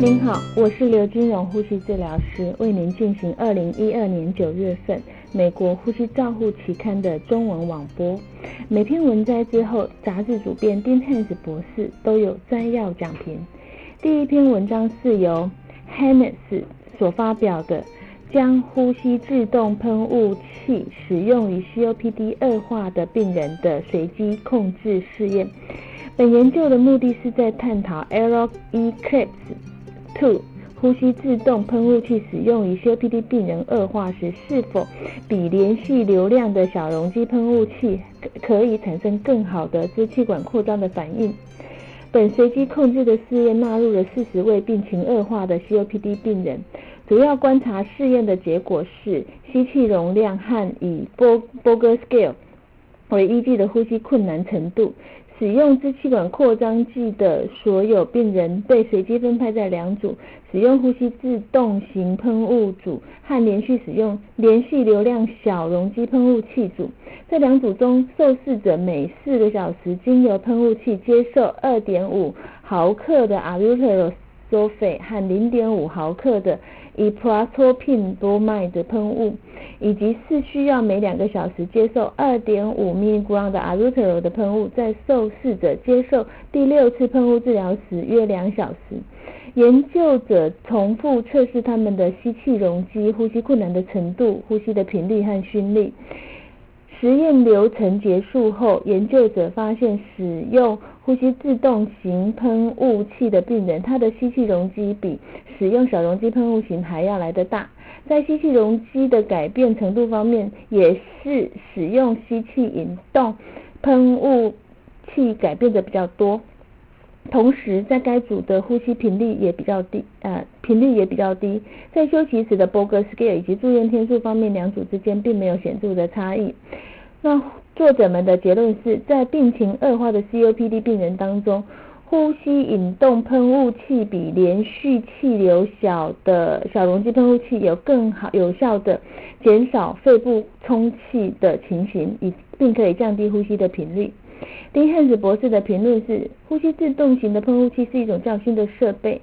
您好，我是刘金荣呼吸治疗师，为您进行二零一二年九月份美国呼吸照护期刊的中文网播。每篇文摘之后，杂志主编丁汉斯博士都有摘要讲评。第一篇文章是由 Hannes 所发表的。将呼吸自动喷雾器使用于 COPD 恶化的病人的随机控制试验。本研究的目的是在探讨 Aero E Clips 2呼吸自动喷雾器使用于 COPD 病人恶化时，是否比连续流量的小容积喷雾器可以产生更好的支气管扩张的反应。本随机控制的试验纳入了四十位病情恶化的 COPD 病人。主要观察试验的结果是吸气容量和以波波格 scale 为依据的呼吸困难程度。使用支气管扩张剂的所有病人被随机分配在两组：使用呼吸自动型喷雾组和连续使用连续流量小容积喷雾器组。在两组中，受试者每四个小时经由喷雾器接受二点五毫克的 albuterol sulfate 和零点五毫克的以普拉托品多麦的喷雾，以及是需要每两个小时接受二点五 mg 的 albuterol 的喷雾，在受试者接受第六次喷雾治疗时约两小时。研究者重复测试他们的吸气容积、呼吸困难的程度、呼吸的频率和心率。实验流程结束后，研究者发现使用呼吸自动型喷雾器的病人，他的吸气容积比使用小容积喷雾型还要来得大。在吸气容积的改变程度方面，也是使用吸气引动喷雾器改变的比较多。同时，在该组的呼吸频率也比较低，呃，频率也比较低。在休息时的 Boger scale 以及住院天数方面，两组之间并没有显著的差异。那作者们的结论是在病情恶化的 COPD 病人当中，呼吸引动喷雾器比连续气流小的小容积喷雾器有更好有效的减少肺部充气的情形，以并可以降低呼吸的频率。丁汉斯博士的评论是：呼吸自动型的喷雾器是一种较新的设备。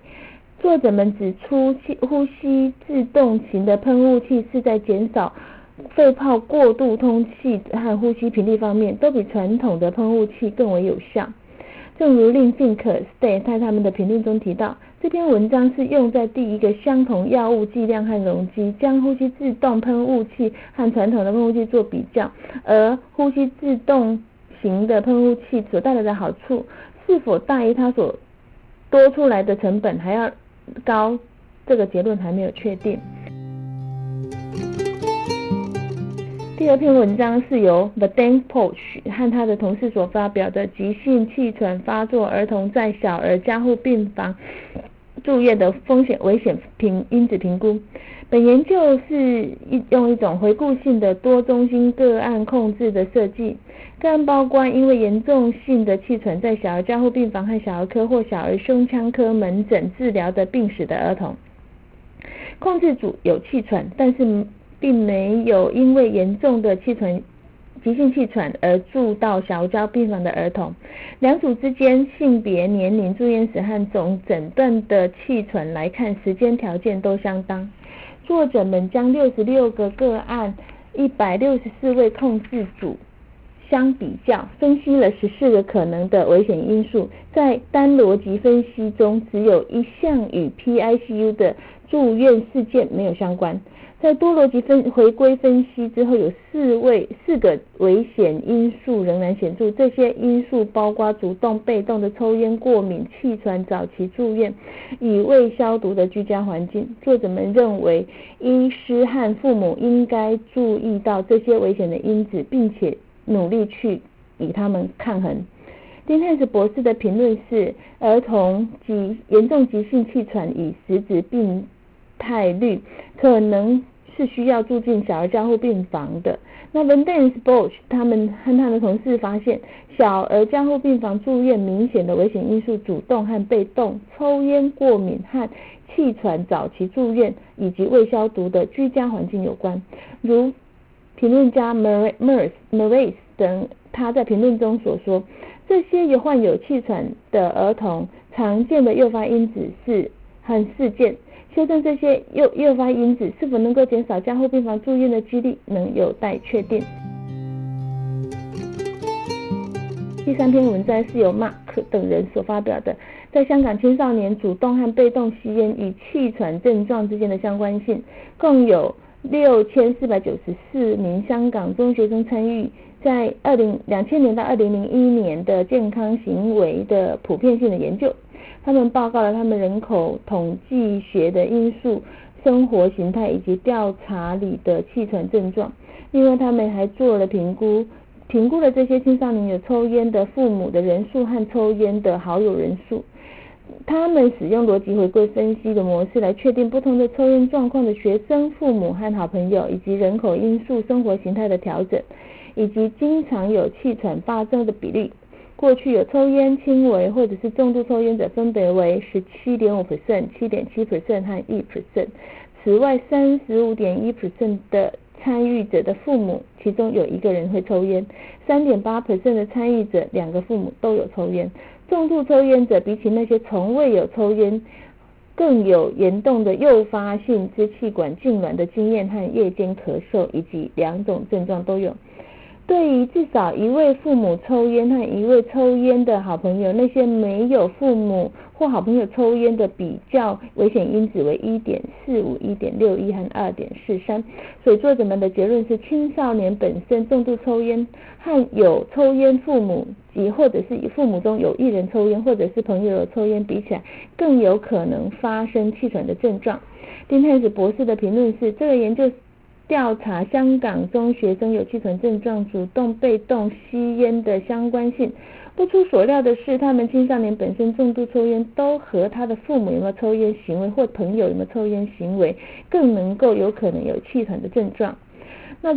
作者们指出，呼吸自动型的喷雾器是在减少。肺泡过度通气和呼吸频率方面都比传统的喷雾器更为有效。正如令 Think Stay 在他们的评论中提到，这篇文章是用在第一个相同药物剂量和容积，将呼吸自动喷雾器和传统的喷雾器做比较，而呼吸自动型的喷雾器所带来的好处是否大于它所多出来的成本还要高，这个结论还没有确定。第二篇文章是由 The Dan Poch 和他的同事所发表的急性气喘发作儿童在小儿加护病房住院的风险危险评因子评估。本研究是一用一种回顾性的多中心个案控制的设计，个案包括因为严重性的气喘在小儿加护病房和小儿科或小儿胸腔科门诊治疗的病史的儿童。控制组有气喘，但是。并没有因为严重的气喘、急性气喘而住到小儿交病房的儿童。两组之间性别、年龄、住院史和总诊断的气喘来看，时间条件都相当。作者们将六十六个个案、一百六十四位控制组相比较，分析了十四个可能的危险因素。在单逻辑分析中，只有一项与 PICU 的住院事件没有相关。在多逻辑分回归分析之后，有四位四个危险因素仍然显著。这些因素包括主动、被动的抽烟、过敏、气喘、早期住院、与未消毒的居家环境。作者们认为，医师和父母应该注意到这些危险的因子，并且努力去与他们抗衡。丁汉斯博士的评论是：儿童及严重急性气喘与实质病。态率可能是需要住进小儿加护病房的。那 v a n d e n s Bosch 他们和他的同事发现，小儿加护病房住院明显的危险因素，主动和被动、抽烟、过敏和气喘、早期住院以及未消毒的居家环境有关。如评论家 Mer Mer Meris 等他在评论中所说，这些有患有气喘的儿童常见的诱发因子是。和事件。修正这些诱诱发因子是否能够减少加护病房住院的几率，能有待确定。第三篇文章是由 Mark 等人所发表的，在香港青少年主动和被动吸烟与气喘症状之间的相关性，共有六千四百九十四名香港中学生参与在二零两千年到二零零一年的健康行为的普遍性的研究。他们报告了他们人口统计学的因素、生活形态以及调查里的气喘症状。另外，他们还做了评估，评估了这些青少年有抽烟的父母的人数和抽烟的好友人数。他们使用逻辑回归分析的模式来确定不同的抽烟状况的学生、父母和好朋友，以及人口因素、生活形态的调整，以及经常有气喘发生的比例。过去有抽烟轻微或者是重度抽烟者，分别为十七点五 percent、七点七 percent 和一 percent。此外，三十五点一 percent 的参与者的父母，其中有一个人会抽烟；三点八 percent 的参与者，两个父母都有抽烟。重度抽烟者比起那些从未有抽烟，更有严重的诱发性支气管痉挛的经验和夜间咳嗽，以及两种症状都有。对于至少一位父母抽烟和一位抽烟的好朋友，那些没有父母或好朋友抽烟的比较危险因子为一点四五、一点六一和二点四三。所以作者们的结论是，青少年本身重度抽烟和有抽烟父母及或者是父母中有一人抽烟或者是朋友有抽烟比起来，更有可能发生气喘的症状。丁泰斯博士的评论是，这个研究。调查香港中学生有气喘症状、主动被动吸烟的相关性。不出所料的是，他们青少年本身重度抽烟，都和他的父母有没有抽烟行为或朋友有没有抽烟行为，更能够有可能有气喘的症状。那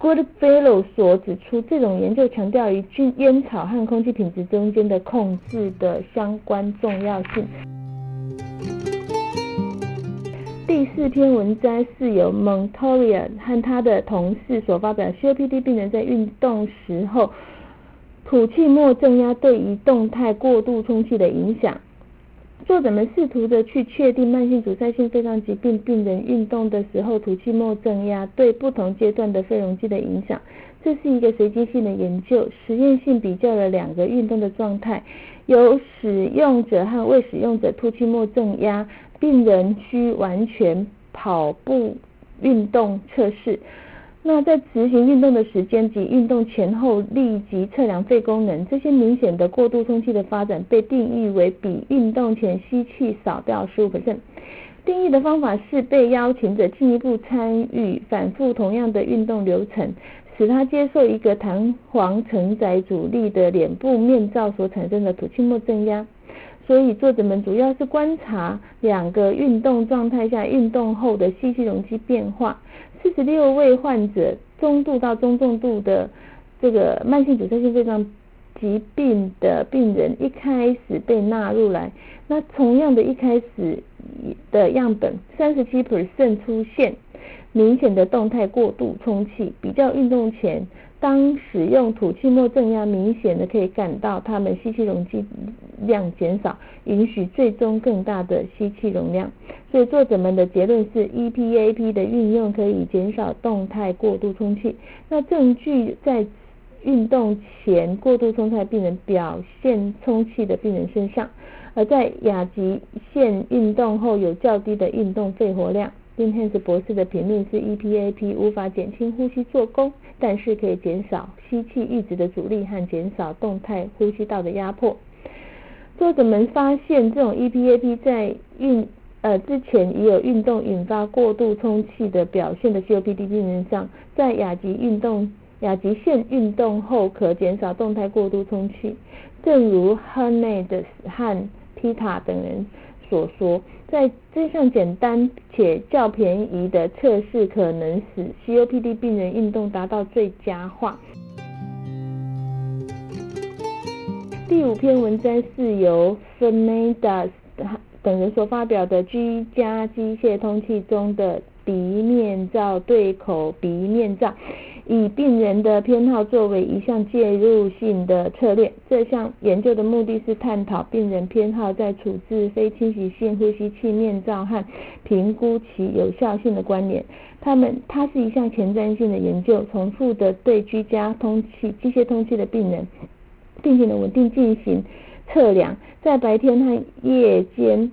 Goodfellow 所指出，这种研究强调于烟烟草和空气品质中间的控制的相关重要性。第四篇文章是由 Montoya 和他的同事所发表，COPD 病人在运动时候吐气末正压对于动态过度充气的影响。作者们试图的去确定慢性阻塞性肺脏疾病病人运动的时候吐气末正压对不同阶段的肺容积的影响。这是一个随机性的研究，实验性比较了两个运动的状态，有使用者和未使用者吐气末正压。病人需完全跑步运动测试。那在执行运动的时间及运动前后立即测量肺功能，这些明显的过度充气的发展被定义为比运动前吸气少掉十五%。定义的方法是被邀请者进一步参与反复同样的运动流程，使他接受一个弹簧承载阻力的脸部面罩所产生的吐气末正压。所以作者们主要是观察两个运动状态下运动后的吸气容积变化。四十六位患者，中度到中重度的这个慢性阻塞性肺脏疾病的病人，一开始被纳入来，那同样的一开始的样本，三十七 percent 出现明显的动态过度充气，比较运动前。当使用吐气末正压，明显的可以感到他们吸气容积量减少，允许最终更大的吸气容量。所以作者们的结论是，EPAP 的运用可以减少动态过度充气。那证据在运动前过度充态病人表现充气的病人身上，而在亚极限运动后有较低的运动肺活量。丁汉斯博士的评论是：EPAP 无法减轻呼吸做功，但是可以减少吸气阈值的阻力和减少动态呼吸道的压迫。作者们发现，这种 EPAP 在运呃之前已有运动引发过度充气的表现的 COPD 病人上，在亚极运动亚极限运动后可减少动态过度充气。正如 Hernandez 和 Pita 等人。所说，在这项简单且较便宜的测试，可能使 COPD 病人运动达到最佳化。第五篇文章是由 Fernandez 等人所发表的居家机械通气中的鼻面罩对口鼻面罩。以病人的偏好作为一项介入性的策略。这项研究的目的是探讨病人偏好在处置非侵袭性呼吸器面罩和评估其有效性的关联。他们，它是一项前瞻性的研究，重复的对居家通气、机械通气的病人病情的稳定进行测量，在白天和夜间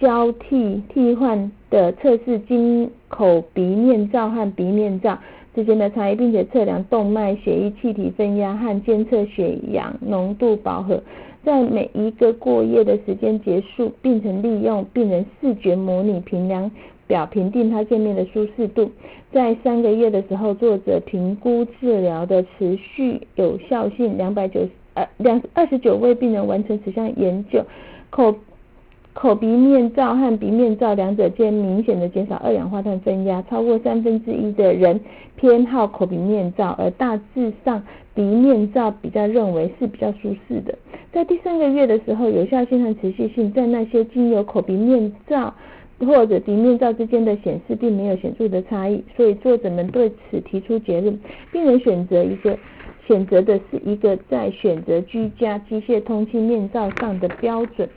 交替替换的测试经口鼻面罩和鼻面罩。之间的差异，并且测量动脉血液气体分压和监测血氧浓度饱和。在每一个过夜的时间结束，并曾利用病人视觉模拟评量表评定他见面的舒适度。在三个月的时候，作者评估治疗的持续有效性。两百九呃两二十九位病人完成此项研究。口口鼻面罩和鼻面罩两者间明显的减少二氧化碳分压，超过三分之一的人偏好口鼻面罩，而大致上鼻面罩比较认为是比较舒适的。在第三个月的时候，有效性和持续性在那些经由口鼻面罩或者鼻面罩之间的显示并没有显著的差异，所以作者们对此提出结论：病人选择一个选择的是一个在选择居家机械通气面罩上的标准。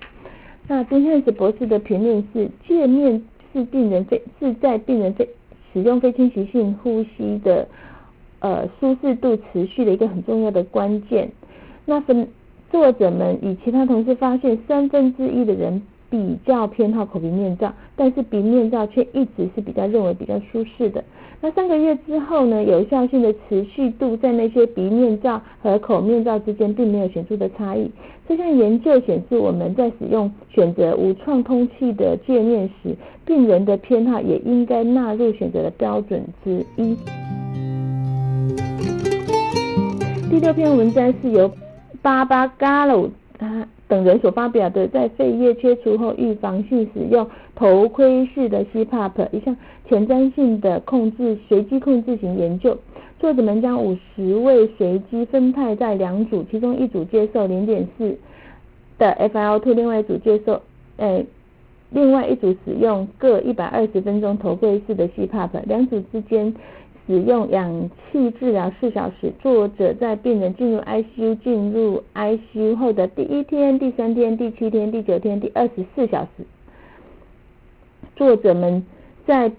那丁汉斯博士的评论是：界面是病人非是在病人非使用非侵袭性呼吸的呃舒适度持续的一个很重要的关键。那分作者们与其他同事发现，三分之一的人。比较偏好口鼻面罩，但是鼻面罩却一直是比较认为比较舒适的。那三个月之后呢？有效性的持续度在那些鼻面罩和口面罩之间并没有显著的差异。这项研究显示，我们在使用选择无创通气的界面时，病人的偏好也应该纳入选择的标准之一。第六篇文章是由巴巴加鲁啊。等人所发表的在肺叶切除后预防性使用头盔式的 CPAP 一项前瞻性的控制随机控制型研究，作者们将五十位随机分派在两组，其中一组接受零点四的 FiO2，另外一组接受诶，另外一组使用各一百二十分钟头盔式的 CPAP，两组之间。使用氧气治疗四小时。作者在病人进入 ICU 进入 ICU 后的第一天、第三天、第七天、第九天、第二十四小时，作者们在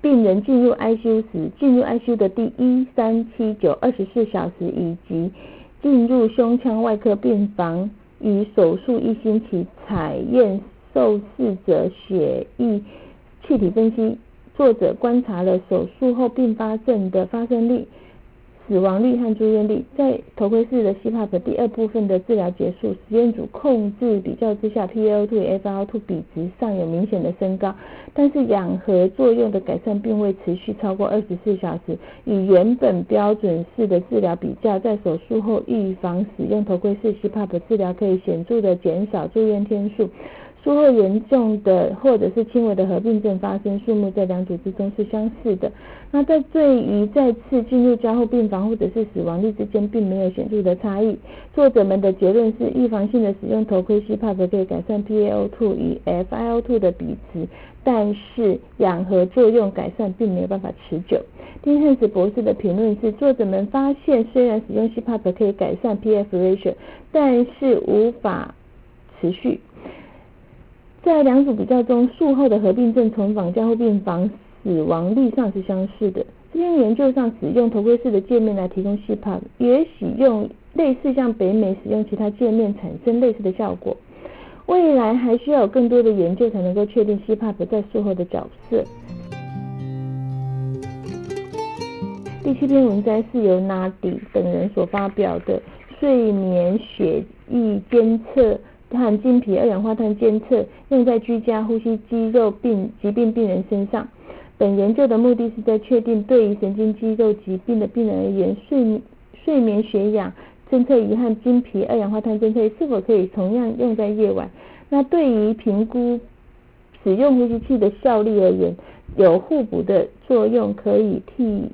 病人进入 ICU 时，进入 ICU 的第一、三、七、九、二十四小时，以及进入胸腔外科病房与手术一星期采验受试者血液气体分析。作者观察了手术后并发症的发生率、死亡率和住院率。在头盔式的 CPAP 第二部分的治疗结束，实验组控制比较之下，PaO2 与 FiO2 比值上有明显的升高，但是氧合作用的改善并未持续超过二十四小时。与原本标准式的治疗比较，在手术后预防使用头盔式 CPAP 治疗可以显著的减少住院天数。术后严重的或者是轻微的合并症发生数目在两组之中是相似的。那在对于再次进入加护病房或者是死亡率之间并没有显著的差异。作者们的结论是预防性的使用头盔 CPAP 可以改善 PaO2 与 FiO2 的比值，但是氧合作用改善并没有办法持久。丁汉斯博士的评论是：作者们发现虽然使用 CPAP 可以改善 PF ratio，但是无法持续。在两组比较中，术后的合并症重访加护病房死亡率上是相似的。这篇研究上使用头盔式的界面来提供 CPAP，也许用类似像北美使用其他界面产生类似的效果。未来还需要有更多的研究才能够确定 CPAP 在术后的角色。第七篇文章是由 Nadi 等人所发表的睡眠血液监测。和经皮二氧化碳监测用在居家呼吸肌肉病疾病病人身上。本研究的目的是在确定对于神经肌肉疾病的病人而言，睡睡眠血氧侦测仪和经皮二氧化碳监测仪是否可以同样用在夜晚。那对于评估使用呼吸器的效力而言，有互补的作用，可以替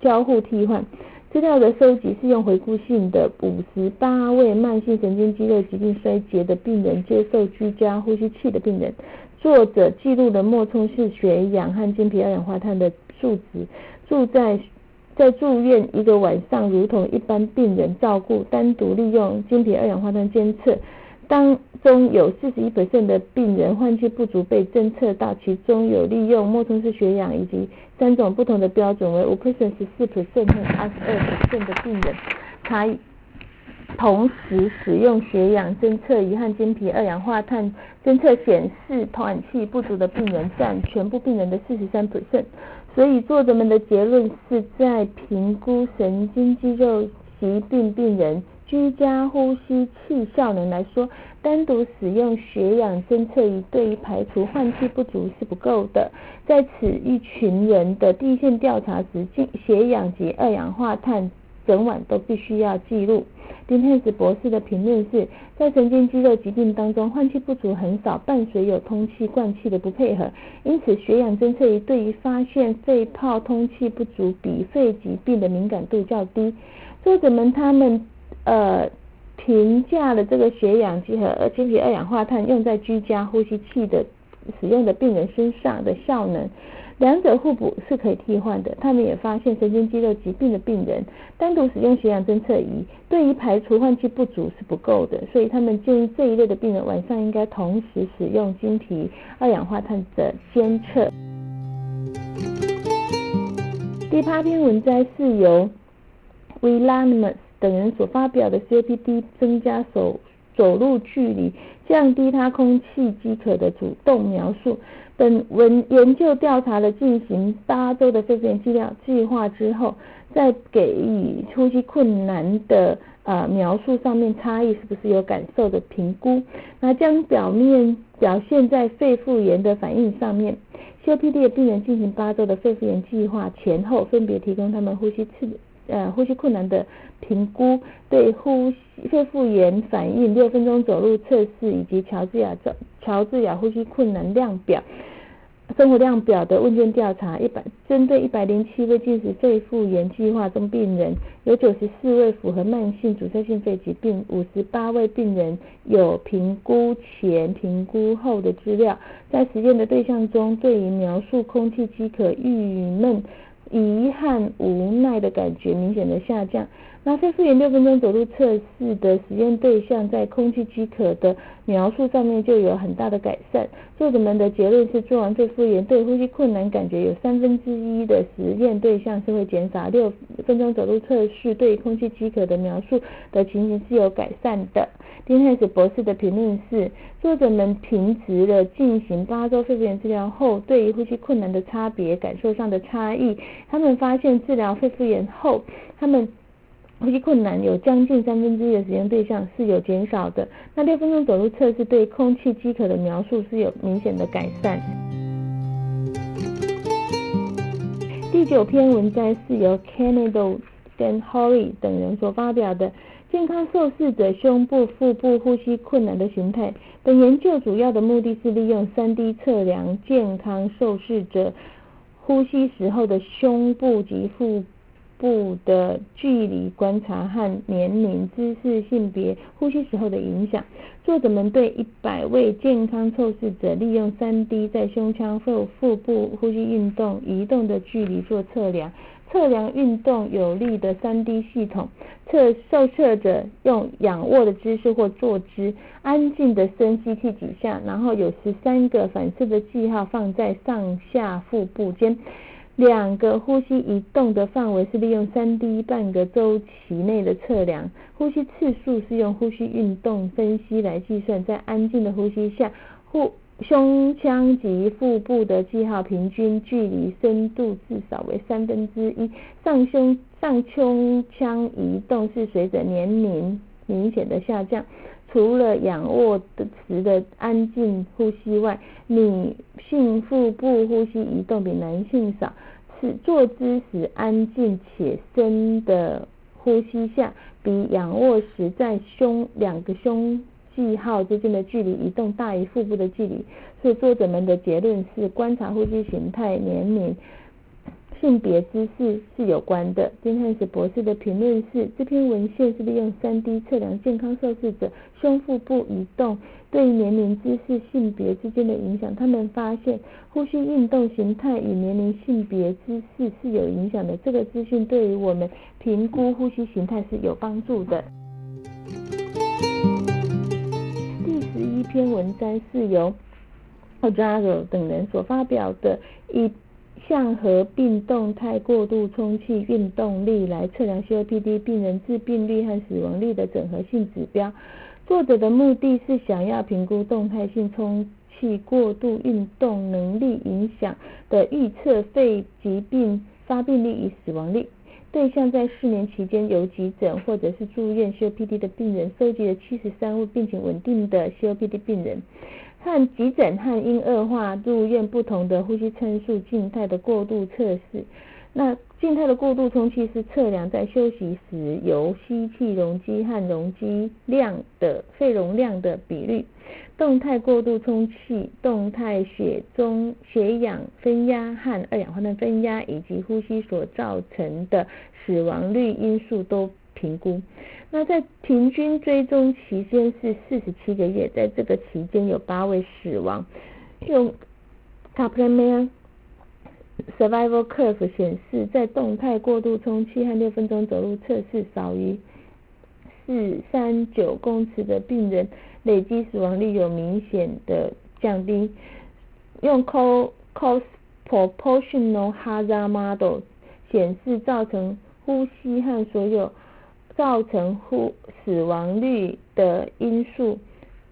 交互替换。资料的收集是用回顾性的，五十八位慢性神经肌肉疾病衰竭的病人接受居家呼吸器的病人。作者记录了脉冲式血氧和经皮二氧化碳的数值。住在在住院一个晚上，如同一般病人照顾，单独利用经皮二氧化碳监测，当中有四十一的病人换气不足被侦测到，其中有利用莫通式血氧以及三种不同的标准为五 percent、十四 percent 和二十二 percent 的病人，才同时使用血氧侦测仪和经皮二氧化碳侦测显示换气不足的病人占全部病人的四十三 percent。所以作者们的结论是在评估神经肌肉疾病病人居家呼吸器效能来说，单独使用血氧侦测仪对于排除换气不足是不够的。在此一群人的第一线调查时，血氧及二氧化碳整晚都必须要记录。丁汉斯博士的评论是，在神经肌肉疾病当中，换气不足很少伴随有通气灌气的不配合，因此血氧侦测仪对于发现肺泡通气不足比肺疾病的敏感度较低。作者们他们呃评价了这个血氧机和经皮二氧化碳用在居家呼吸器的使用的病人身上的效能。两者互补是可以替换的。他们也发现，神经肌肉疾病的病人单独使用血氧侦测仪，对于排除换气不足是不够的。所以他们建议这一类的病人晚上应该同时使用晶体二氧化碳的监测。第八篇文摘是由 Williams 等人所发表的 COPD 增加手走路距离，降低他空气饥渴的主动描述。本文研究调查了进行八周的肺部炎治疗计划之后，在给予呼吸困难的呃描述上面差异是不是有感受的评估？那将表面表现在肺复炎的反应上面。COPD 的病人进行八周的肺复炎计划前后，分别提供他们呼吸次呃呼吸困难的评估，对呼吸肺复炎反应六分钟走路测试以及乔治亚。乔治亚呼吸困难量表、生活量表的问卷调查，一百针对一百零七位进食肺复炎计划中病人，有九十四位符合慢性阻塞性肺疾病，五十八位病人有评估前、评估后的资料。在实验的对象中，对于描述空气饥渴、郁闷、遗憾、无奈的感觉明显的下降。那肺复炎六分钟走路测试的实验对象在空气饥渴的描述上面就有很大的改善。作者们的结论是，做完肺复炎对呼吸困难感觉有三分之一的实验对象是会减少，六分钟走路测试对空气饥渴的描述的情形是有改善的。丁汉斯博士的评论是，作者们平直了进行八周肺复炎治疗后对于呼吸困难的差别感受上的差异。他们发现治疗肺复炎后，他们呼吸困难有将近三分之一的实验对象是有减少的，那六分钟走路测试对空气饥渴的描述是有明显的改善。第九篇文摘是由 Canado 跟 Horry 等人所发表的健康受试者胸部、腹部呼吸困难的形态。本研究主要的目的是利用 3D 测量健康受试者呼吸时候的胸部及腹。部的距离观察和年龄、姿势、性别、呼吸时候的影响。作者们对一百位健康测试者利用 3D 在胸腔或腹部呼吸运动移动的距离做测量，测量运动有力的 3D 系统。测受测者用仰卧的姿势或坐姿，安静的深吸气几下，然后有十三个反射的记号放在上下腹部间。两个呼吸移动的范围是利用三 D 半个周期内的测量，呼吸次数是用呼吸运动分析来计算，在安静的呼吸下，腹胸腔及腹部的记号平均距离深度至少为三分之一。上胸上胸腔移动是随着年龄明显的下降。除了仰卧的时的安静呼吸外，女性腹部呼吸移动比男性少。是坐姿时安静且深的呼吸下，比仰卧时在胸两个胸记号之间的距离移动大于腹部的距离。所以作者们的结论是，观察呼吸形态、年龄。性别姿势是有关的。金汉斯博士的评论是：这篇文献是利用 3D 测量健康受试者胸腹部移动对年龄、姿势、性别之间的影响。他们发现呼吸运动形态与年龄、性别、姿势是有影响的。这个资讯对于我们评估呼吸形态是有帮助的。第十一篇文章是由 o j a g o 等人所发表的一项合并动态过度充气运动力来测量 COPD 病人致病率和死亡率的整合性指标。作者的目的是想要评估动态性充气过度运动能力影响的预测肺疾病发病率与死亡率。对象在四年期间有急诊或者是住院 COPD 的病人，收集了七十三位病情稳定的 COPD 病人，和急诊和因恶化入院不同的呼吸参数静态的过度测试。那静态的过度充气是测量在休息时由吸气容积和容积量的肺容量的比率。动态过度充气、动态血中血氧分压和二氧化碳分压以及呼吸所造成的死亡率因素都评估。那在平均追踪期间是四十七个月，在这个期间有八位死亡。用 Kaplan-Meier Survival Curve 显示，在动态过度充气和六分钟走路测试少于四三九公尺的病人。累积死亡率有明显的降低。用 Cost Proportional Hazard Model 显示，造成呼吸和所有造成呼死亡率的因素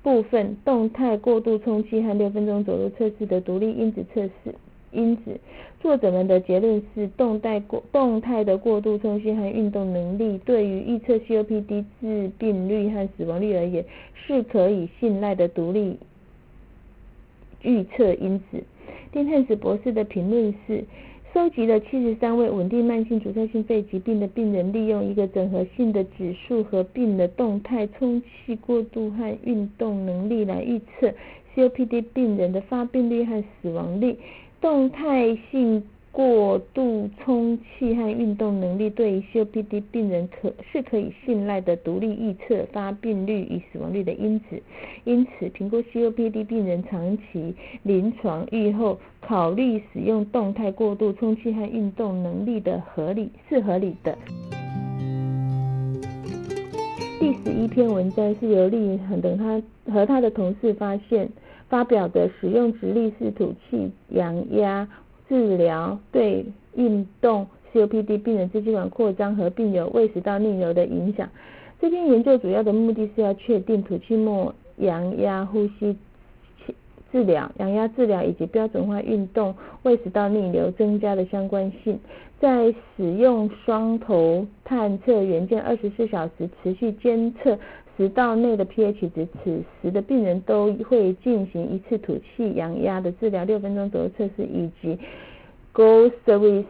部分，动态过度充气和六分钟走路测试的独立因子测试因子。作者们的结论是，动态过动态的过度充气和运动能力对于预测 COPD 致病率和死亡率而言是可以信赖的独立预测因子。丁汉斯博士的评论是：收集了七十三位稳定慢性阻塞性肺疾病的病人，利用一个整合性的指数合并的动态充气过度和运动能力来预测 COPD 病人的发病率和死亡率。动态性过度充气和运动能力对于 COPD 病人可是可以信赖的独立预测发病率与死亡率的因子。因此，评估 COPD 病人长期临床预后，考虑使用动态过度充气和运动能力的合理是合理的。第十一篇文章是由利恒等他和他的同事发现。发表的使用直立式吐气氧压治疗对运动 COPD 病人支气管扩张和病有胃食道逆流的影响。这篇研究主要的目的是要确定吐气末氧压呼吸治疗、氧压治疗以及标准化运动胃食道逆流增加的相关性。在使用双头探测元件二十四小时持续监测。食道内的 pH 值，此时的病人都会进行一次吐气氧压的治疗，六分钟左右测试，以及 Go Service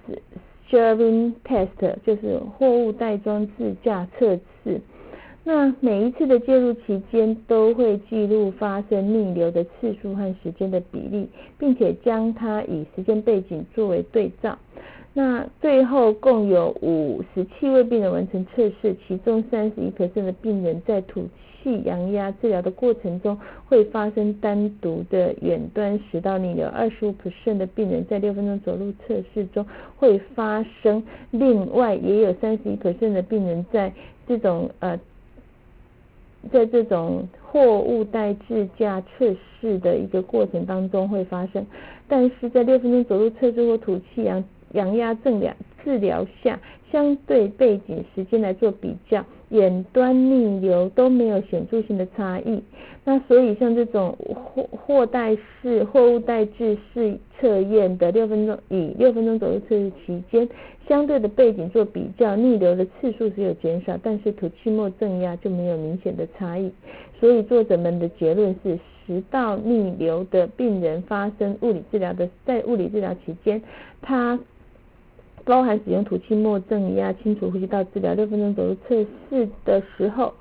Shelving Test，就是货物袋装自驾测试。那每一次的介入期间，都会记录发生逆流的次数和时间的比例，并且将它以时间背景作为对照。那最后共有五十七位病人完成测试，其中三十一的病人在吐气氧压治疗的过程中会发生单独的远端食道逆流，二十五的病人在六分钟走路测试中会发生，另外也有三十一的病人在这种呃，在这种货物带自驾测试的一个过程当中会发生，但是在六分钟走路测试或吐气氧氧压正量治疗下，相对背景时间来做比较，远端逆流都没有显著性的差异。那所以像这种货货代式货物代制式测验的六分钟以六分钟左右测试期间，相对的背景做比较，逆流的次数是有减少，但是吐气末正压就没有明显的差异。所以作者们的结论是，食道逆流的病人发生物理治疗的在物理治疗期间，他包含使用吐气末正压清除呼吸道治疗六分钟左右测试的时候，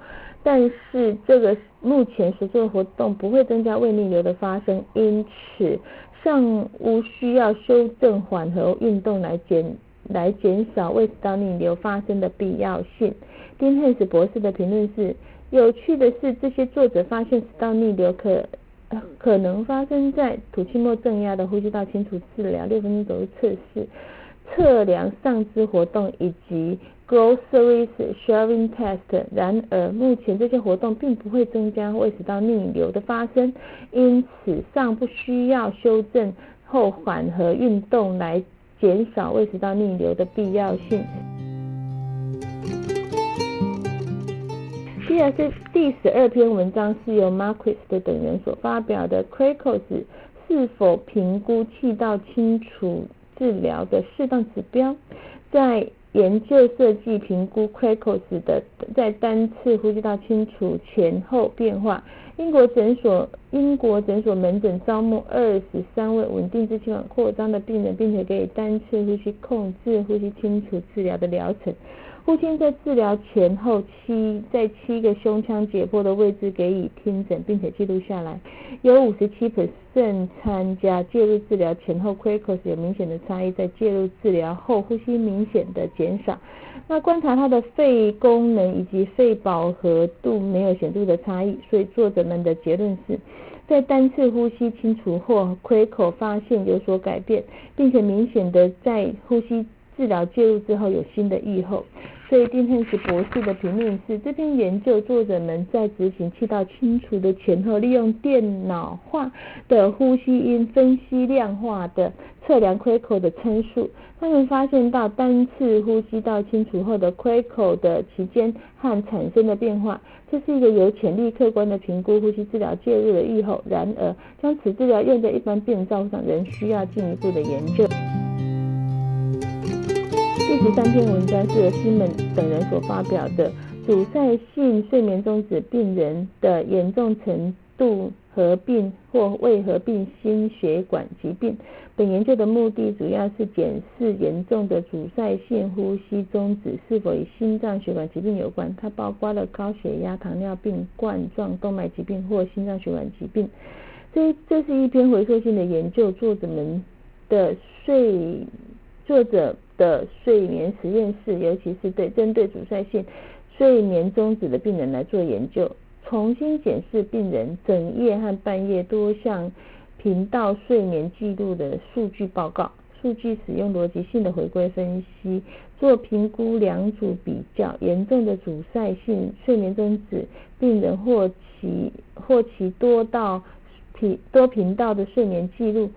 但是这个目前所做的活动不会增加胃逆流的发生，因此尚无需要修正缓和运动来减来减少胃食道逆流发生的必要性。丁汉斯博士的评论是有趣的是，这些作者发现食道逆流可可能发生在吐气末正压的呼吸道清除治疗六分钟左右测试。测量上肢活动以及 groceries shelving test。然而，目前这些活动并不会增加胃食道逆流的发生，因此尚不需要修正后缓和运动来减少胃食道逆流的必要性。第二是第十二篇文章是由 Marquis 等人所发表的 c r a c o s 是否评估气道清除？治疗的适当指标，在研究设计评估 c r a c o s 的在单次呼吸道清除前后变化。英国诊所英国诊所门诊招募二十三位稳定支气管扩张的病人，并且给予单次呼吸控制呼吸清除治疗的疗程。父亲在治疗前后七在七个胸腔解剖的位置给予听诊，并且记录下来。有五十七%参加介入治疗前后 q u a k o s 有明显的差异，在介入治疗后呼吸明显的减少。那观察他的肺功能以及肺饱和度没有显著的差异，所以作者们的结论是在单次呼吸清除后 q u a k o 发现有所改变，并且明显的在呼吸治疗介入之后有新的预后。所以丁汉斯博士的评论是：这篇研究作者们在执行气道清除的前后，利用电脑化的呼吸音分析量化的测量 q u a k o 的参数，他们发现到单次呼吸道清除后的 q u a k o 的期间和产生的变化，这是一个有潜力客观的评估呼吸治疗介入的预后。然而，将此治疗用在一般病人照顾上，仍需要进一步的研究。第十三篇文章是由西门等人所发表的阻塞性睡眠中止病人的严重程度合并或未合并心血管疾病。本研究的目的主要是检视严重的阻塞性呼吸中止是否与心脏血管疾病有关。它包括了高血压、糖尿病、冠状动脉疾病或心脏血管疾病。这这是一篇回溯性的研究，作者们的睡作者。的睡眠实验室，尤其是对针对阻塞性睡眠中止的病人来做研究，重新检视病人整夜和半夜多项频道睡眠记录的数据报告。数据使用逻辑性的回归分析做评估，两组比较严重的阻塞性睡眠中止病人或其或其多到频多频道的睡眠记录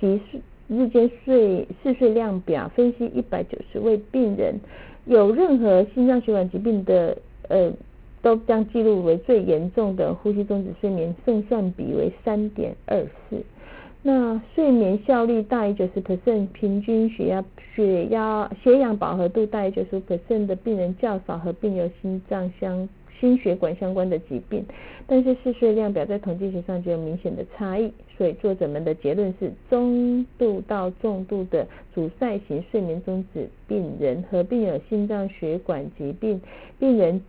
及。日间睡嗜睡量表分析一百九十位病人，有任何心脏血管疾病的，呃，都将记录为最严重的呼吸中止睡眠，胜算比为三点二四。那睡眠效率大于九十 percent，平均血压、血压、血氧饱和度大于九十 percent 的病人较少合并有心脏相。心血管相关的疾病，但是嗜睡量表在统计学上就有明显的差异，所以作者们的结论是中度到重度的阻塞型睡眠中止病人合并有心脏血管疾病，病人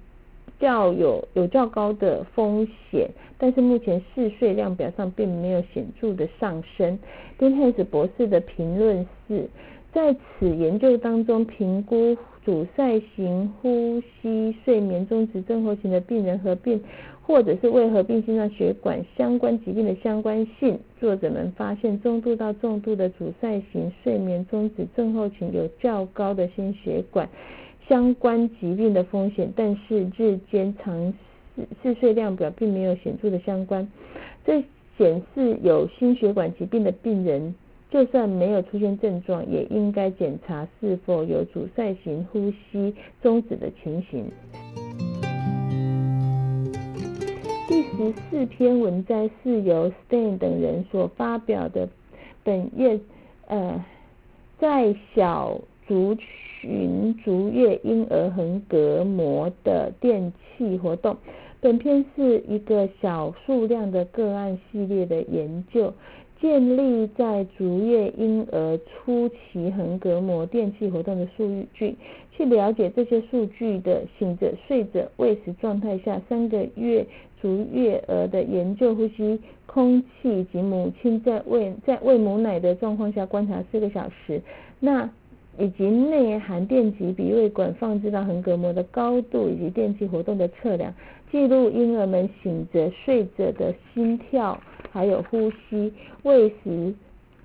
较有有较高的风险，但是目前嗜睡量表上并没有显著的上升。丁汉斯博士的评论是。在此研究当中，评估阻塞型呼吸睡眠中止症候群的病人合并或者是未合并心脏血管相关疾病的相关性。作者们发现，中度到重度的阻塞型睡眠中止症候群有较高的心血管相关疾病的风险，但是日间长嗜睡量表并没有显著的相关。这显示有心血管疾病的病人。就算没有出现症状，也应该检查是否有阻塞型呼吸终止的情形。第十四篇文摘是由 Stein 等人所发表的，本月呃在小族群足月婴儿横膈膜的电气活动。本篇是一个小数量的个案系列的研究。建立在足月婴儿初期横膈膜电气活动的数据，去了解这些数据的醒着、睡着、喂食状态下三个月足月儿的研究呼吸空气及母亲在喂在喂母奶的状况下观察四个小时。那以及内含电极鼻胃管放置到横膈膜的高度以及电气活动的测量，记录婴儿们醒着、睡着的心跳，还有呼吸、喂食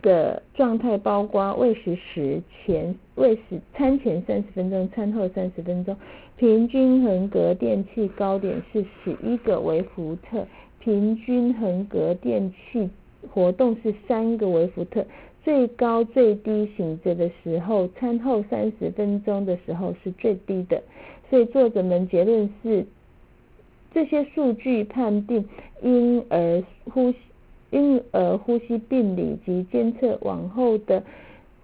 的状态，包括喂食时前、喂食餐前三十分钟、餐后三十分钟。平均横膈电气高点是十一个微伏特，平均横膈电气活动是三个微伏特。最高最低醒着的时候，餐后三十分钟的时候是最低的。所以作者们结论是，这些数据判定婴儿呼吸、婴儿呼吸病理及监测往后的。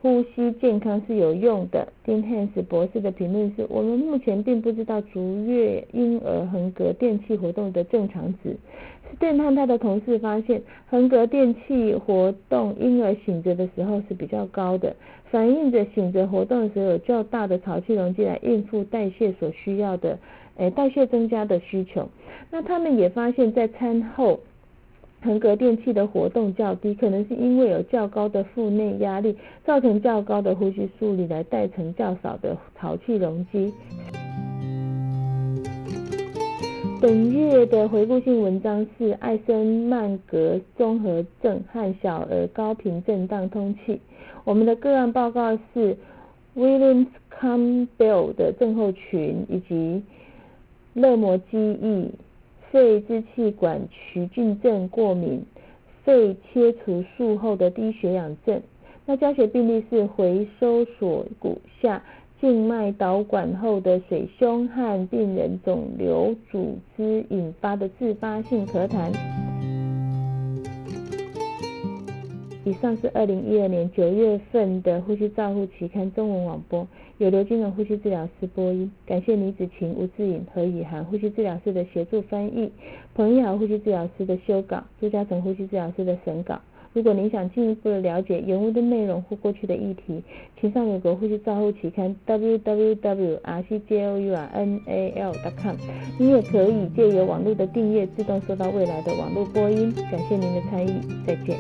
呼吸健康是有用的。丁汉斯博士的评论是：我们目前并不知道足月婴儿横膈电气活动的正常值。斯顿和他的同事发现，横膈电气活动婴儿醒着的时候是比较高的，反映着醒着活动的时候有较大的潮气容积来应付代谢所需要的，诶代谢增加的需求。那他们也发现，在餐后。横膈电器的活动较低，可能是因为有较高的腹内压力，造成较高的呼吸速率来带成较少的潮气容积。本月的回顾性文章是艾森曼格综合症和小儿高频震荡通气。我们的个案报告是 Williams Campbell 的症候群以及勒膜记忆。肺支气管曲菌症过敏，肺切除术后的低血氧症。那教学病例是回收锁骨下静脉导管后的水胸和病人肿瘤组织引发的自发性咳痰。以上是二零一二年九月份的呼吸照护期刊中文网播，有刘金荣呼吸治疗师播音，感谢李子晴、吴志颖、和以涵呼吸治疗师的协助翻译，彭一豪呼吸治疗师的修稿，朱嘉诚呼吸治疗师的审稿。如果您想进一步的了解原文的内容或过去的议题，请上美国呼吸照护期刊 www.rcjournal.com。你也可以借由网络的订阅，自动收到未来的网络播音。感谢您的参与，再见。